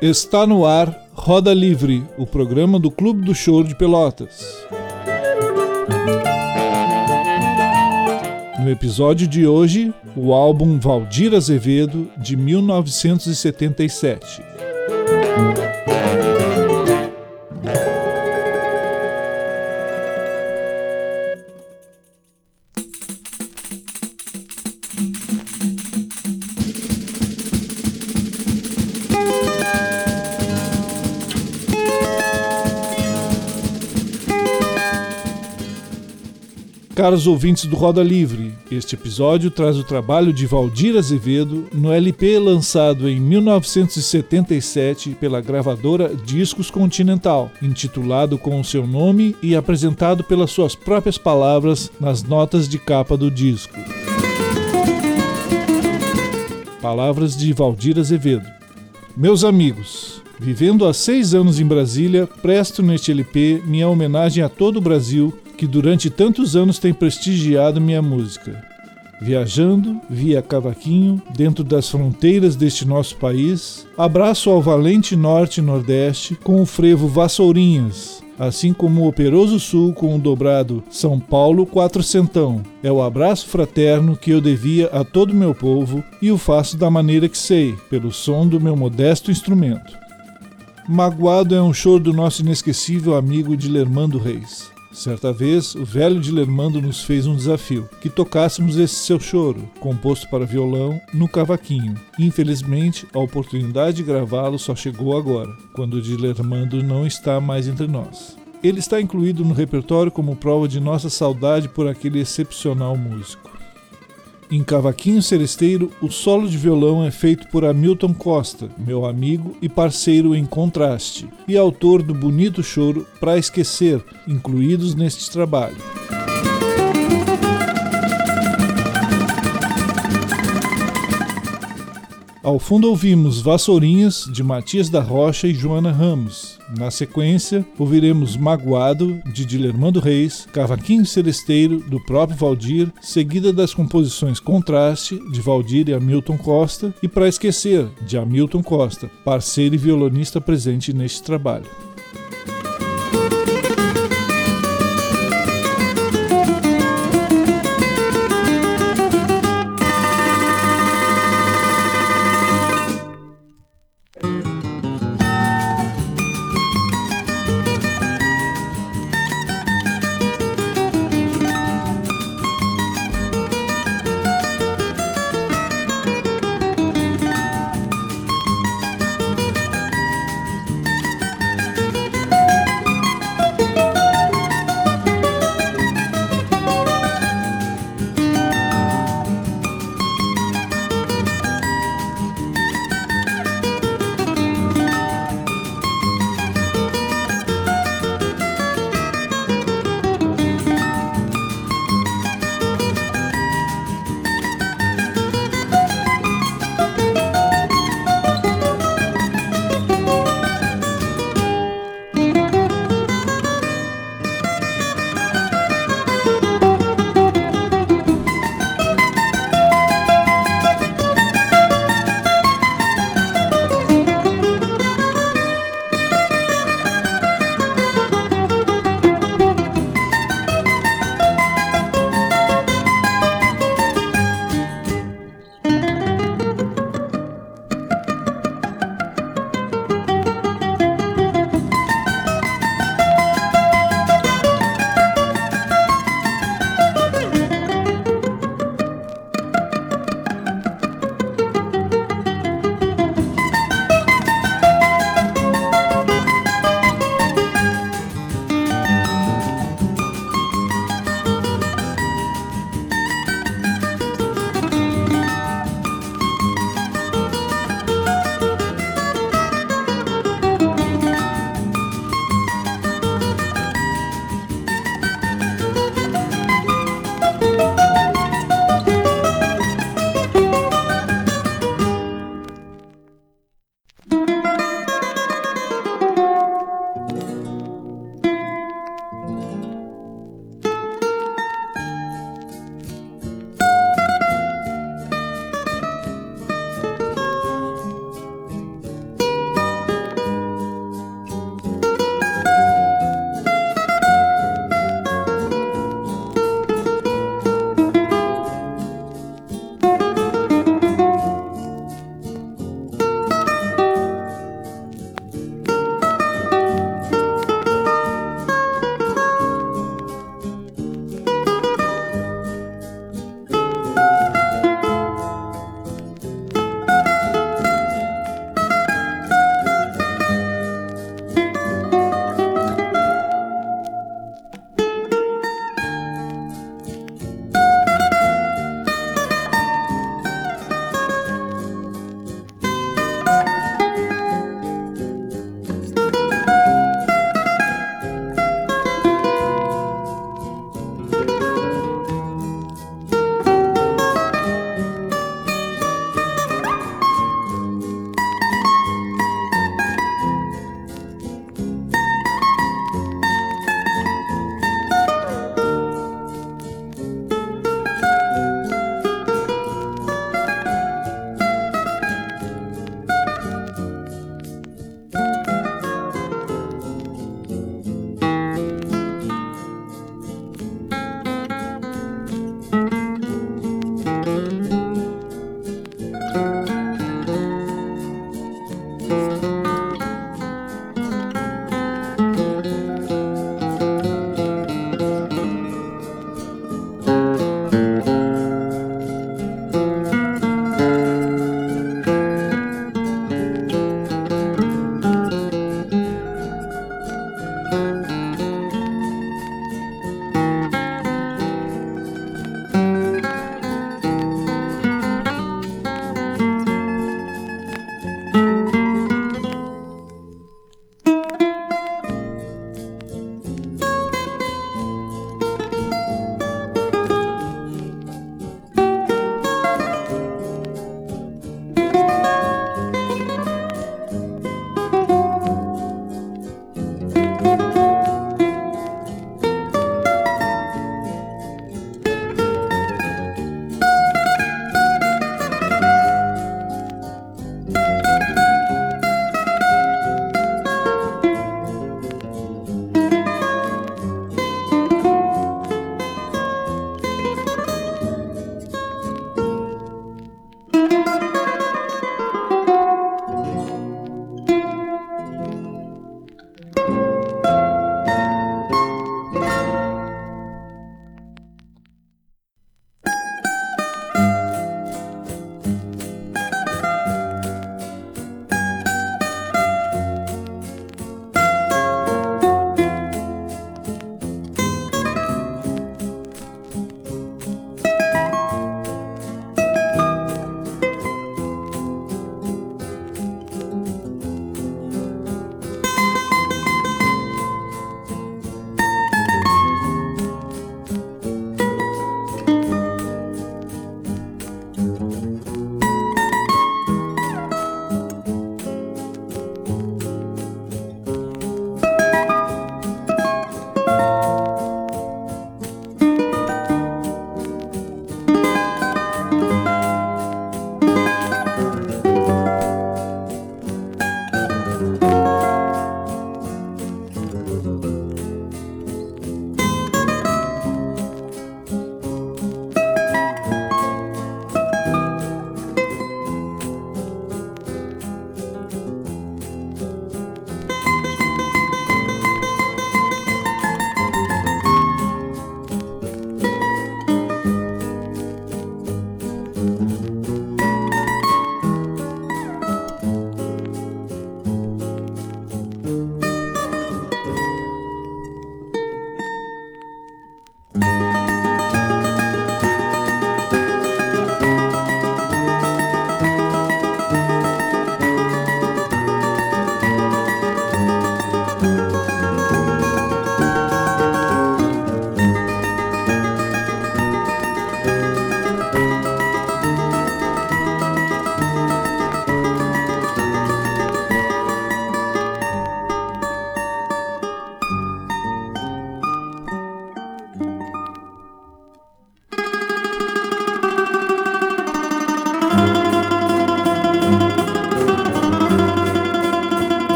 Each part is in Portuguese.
Está no ar Roda Livre, o programa do Clube do Choro de Pelotas. No episódio de hoje, o álbum Valdir Azevedo, de 1977. Caros ouvintes do Roda Livre, este episódio traz o trabalho de Valdir Azevedo no LP lançado em 1977 pela gravadora Discos Continental, intitulado com o seu nome e apresentado pelas suas próprias palavras nas notas de capa do disco. Palavras de Valdir Azevedo. Meus amigos, vivendo há seis anos em Brasília, presto neste LP minha homenagem a todo o Brasil que durante tantos anos tem prestigiado minha música. Viajando via cavaquinho dentro das fronteiras deste nosso país, abraço ao valente norte e nordeste com o frevo Vassourinhas, assim como o operoso sul com o dobrado São Paulo Quatrocentão. É o abraço fraterno que eu devia a todo meu povo e o faço da maneira que sei, pelo som do meu modesto instrumento. Magoado é um choro do nosso inesquecível amigo Dilermando Reis. Certa vez, o velho Dilermando nos fez um desafio: que tocássemos esse seu choro, composto para violão, no cavaquinho. Infelizmente, a oportunidade de gravá-lo só chegou agora, quando o Dilermando não está mais entre nós. Ele está incluído no repertório como prova de nossa saudade por aquele excepcional músico. Em Cavaquinho Seresteiro, o solo de violão é feito por Hamilton Costa, meu amigo e parceiro em contraste, e autor do bonito choro Pra Esquecer, incluídos neste trabalho. Ao fundo ouvimos Vassourinhas, de Matias da Rocha e Joana Ramos. Na sequência, ouviremos Magoado, de Dilermando Reis, Cavaquinho Celesteiro, do próprio Valdir, seguida das composições Contraste, de Valdir e Hamilton Costa, e Para Esquecer, de Hamilton Costa, parceiro e violonista presente neste trabalho.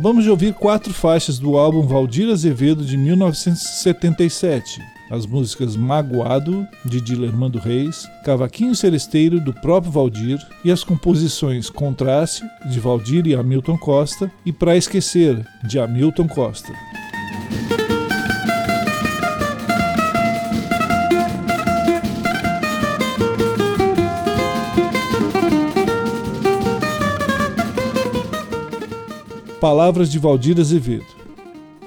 Acabamos de ouvir quatro faixas do álbum Valdir Azevedo de 1977. As músicas Magoado, de Dilermando Reis, Cavaquinho Celesteiro, do próprio Valdir, e as composições Contraste, de Valdir e Hamilton Costa, e Pra Esquecer, de Hamilton Costa. Palavras de Valdir Azevedo.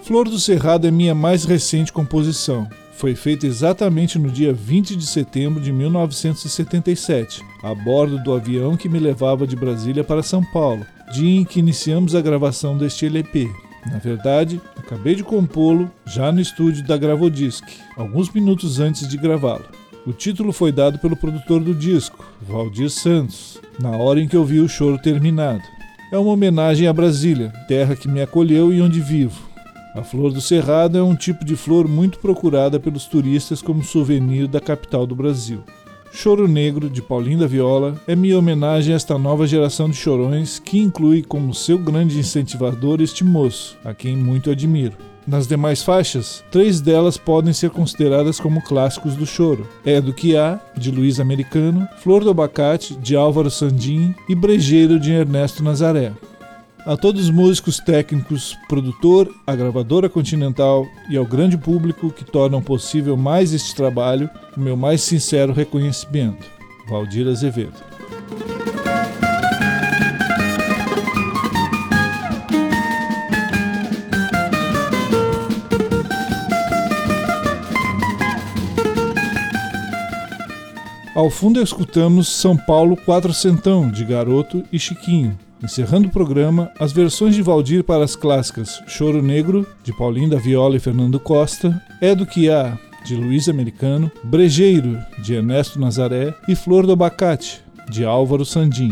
Flor do Cerrado é minha mais recente composição. Foi feita exatamente no dia 20 de setembro de 1977, a bordo do avião que me levava de Brasília para São Paulo, dia em que iniciamos a gravação deste LP. Na verdade, acabei de compô-lo já no estúdio da Gravodisc, alguns minutos antes de gravá-lo. O título foi dado pelo produtor do disco, Valdir Santos, na hora em que eu vi o choro terminado. É uma homenagem a Brasília, terra que me acolheu e onde vivo. A flor do cerrado é um tipo de flor muito procurada pelos turistas como souvenir da capital do Brasil. Choro Negro, de Paulinho da Viola, é minha homenagem a esta nova geração de chorões que inclui como seu grande incentivador este moço, a quem muito admiro. Nas demais faixas, três delas podem ser consideradas como clássicos do choro. É do que há, de Luiz Americano, Flor do Abacate, de Álvaro Sandim e Brejeiro, de Ernesto Nazaré. A todos os músicos técnicos, produtor, a gravadora Continental e ao grande público que tornam possível mais este trabalho, o meu mais sincero reconhecimento. Valdir Azevedo. Ao fundo escutamos São Paulo Quatrocentão, de Garoto e Chiquinho. Encerrando o programa, as versões de Valdir para as clássicas Choro Negro, de Paulinho da Viola e Fernando Costa, É do que há, de Luiz Americano, Brejeiro, de Ernesto Nazaré e Flor do Abacate, de Álvaro Sandim.